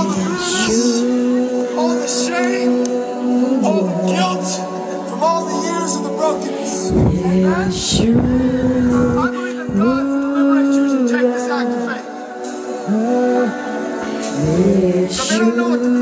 all the bitterness, all the shame, all the guilt from all the years of the brokenness. Amen. I believe that God will liberate you as you take this act of faith. Some may don't know what to play.